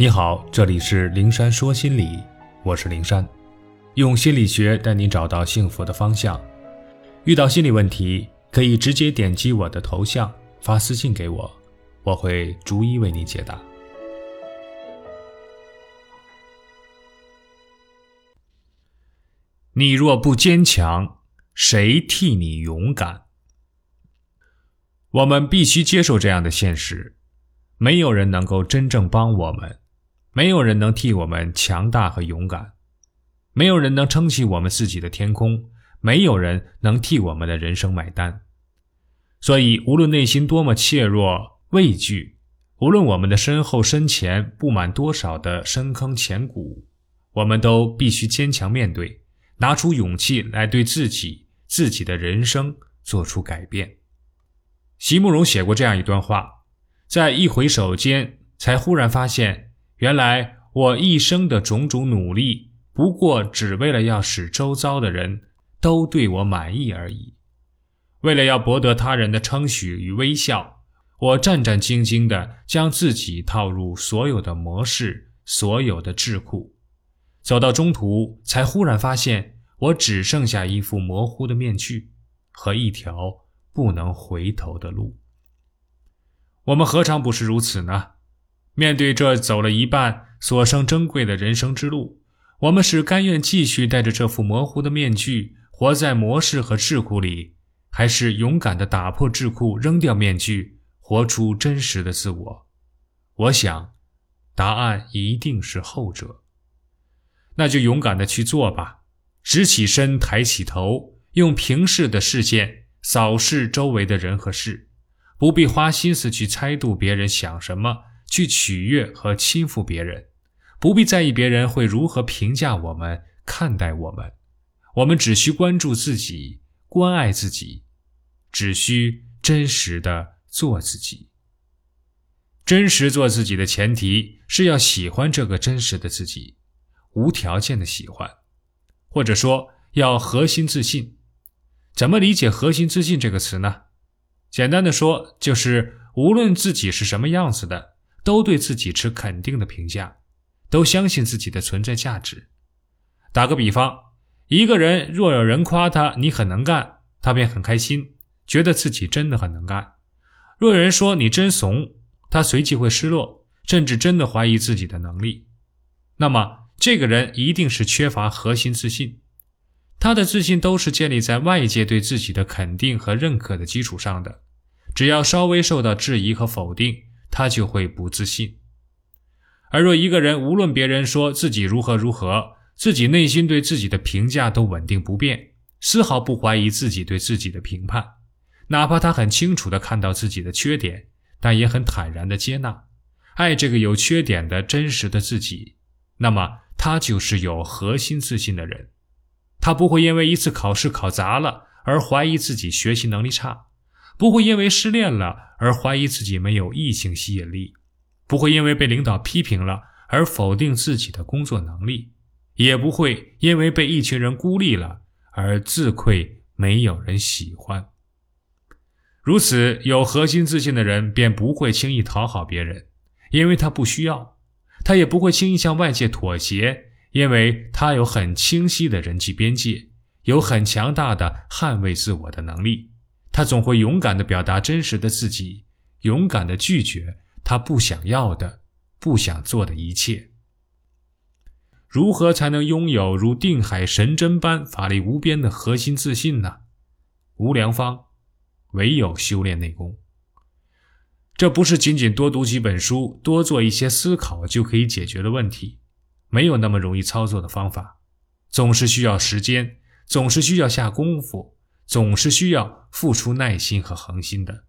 你好，这里是灵山说心理，我是灵山，用心理学带你找到幸福的方向。遇到心理问题，可以直接点击我的头像发私信给我，我会逐一为你解答。你若不坚强，谁替你勇敢？我们必须接受这样的现实：没有人能够真正帮我们，没有人能替我们强大和勇敢，没有人能撑起我们自己的天空，没有人能替我们的人生买单。所以，无论内心多么怯弱、畏惧，无论我们的身后身前布满多少的深坑浅谷，我们都必须坚强面对。拿出勇气来对自己、自己的人生做出改变。席慕容写过这样一段话：在一回首间，才忽然发现，原来我一生的种种努力，不过只为了要使周遭的人都对我满意而已。为了要博得他人的称许与微笑，我战战兢兢地将自己套入所有的模式、所有的智库。走到中途，才忽然发现，我只剩下一副模糊的面具和一条不能回头的路。我们何尝不是如此呢？面对这走了一半、所剩珍贵的人生之路，我们是甘愿继续戴着这副模糊的面具，活在模式和桎梏里，还是勇敢地打破桎梏，扔掉面具，活出真实的自我？我想，答案一定是后者。那就勇敢的去做吧，直起身，抬起头，用平视的视线扫视周围的人和事，不必花心思去猜度别人想什么，去取悦和亲附别人，不必在意别人会如何评价我们、看待我们。我们只需关注自己，关爱自己，只需真实的做自己。真实做自己的前提是要喜欢这个真实的自己。无条件的喜欢，或者说要核心自信。怎么理解“核心自信”这个词呢？简单的说，就是无论自己是什么样子的，都对自己持肯定的评价，都相信自己的存在价值。打个比方，一个人若有人夸他你很能干，他便很开心，觉得自己真的很能干；若有人说你真怂，他随即会失落，甚至真的怀疑自己的能力。那么，这个人一定是缺乏核心自信，他的自信都是建立在外界对自己的肯定和认可的基础上的。只要稍微受到质疑和否定，他就会不自信。而若一个人无论别人说自己如何如何，自己内心对自己的评价都稳定不变，丝毫不怀疑自己对自己的评判，哪怕他很清楚地看到自己的缺点，但也很坦然地接纳，爱这个有缺点的真实的自己，那么。他就是有核心自信的人，他不会因为一次考试考砸了而怀疑自己学习能力差，不会因为失恋了而怀疑自己没有异性吸引力，不会因为被领导批评了而否定自己的工作能力，也不会因为被一群人孤立了而自愧没有人喜欢。如此有核心自信的人便不会轻易讨好别人，因为他不需要。他也不会轻易向外界妥协，因为他有很清晰的人际边界，有很强大的捍卫自我的能力。他总会勇敢地表达真实的自己，勇敢地拒绝他不想要的、不想做的一切。如何才能拥有如定海神针般法力无边的核心自信呢？无良方，唯有修炼内功。这不是仅仅多读几本书、多做一些思考就可以解决的问题，没有那么容易操作的方法，总是需要时间，总是需要下功夫，总是需要付出耐心和恒心的，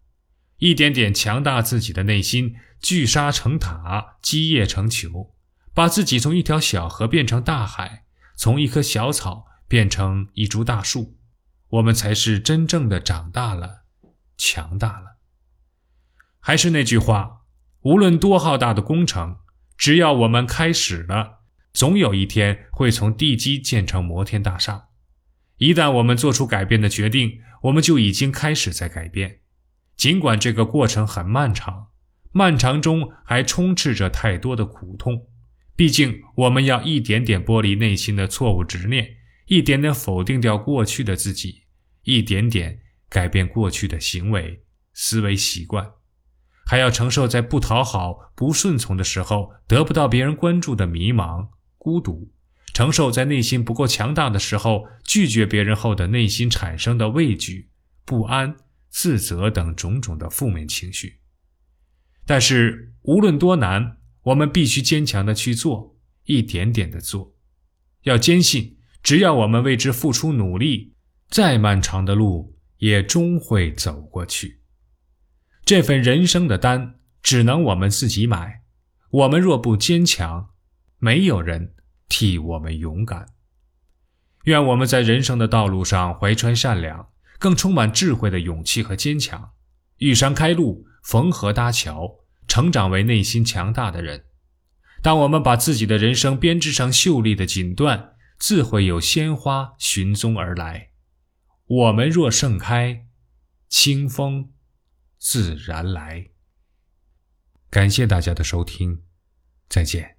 一点点强大自己的内心，聚沙成塔，积叶成球，把自己从一条小河变成大海，从一棵小草变成一株大树，我们才是真正的长大了，强大了。还是那句话，无论多浩大的工程，只要我们开始了，总有一天会从地基建成摩天大厦。一旦我们做出改变的决定，我们就已经开始在改变。尽管这个过程很漫长，漫长中还充斥着太多的苦痛。毕竟，我们要一点点剥离内心的错误执念，一点点否定掉过去的自己，一点点改变过去的行为、思维习惯，还要承受在不讨好、不顺从的时候得不到别人关注的迷茫、孤独，承受在内心不够强大的时候拒绝别人后的内心产生的畏惧、不安、自责等种种的负面情绪。但是，无论多难。我们必须坚强的去做，一点点的做，要坚信，只要我们为之付出努力，再漫长的路也终会走过去。这份人生的单只能我们自己买。我们若不坚强，没有人替我们勇敢。愿我们在人生的道路上怀揣善良，更充满智慧的勇气和坚强，遇山开路，逢河搭桥。成长为内心强大的人。当我们把自己的人生编织上秀丽的锦缎，自会有鲜花寻踪而来。我们若盛开，清风自然来。感谢大家的收听，再见。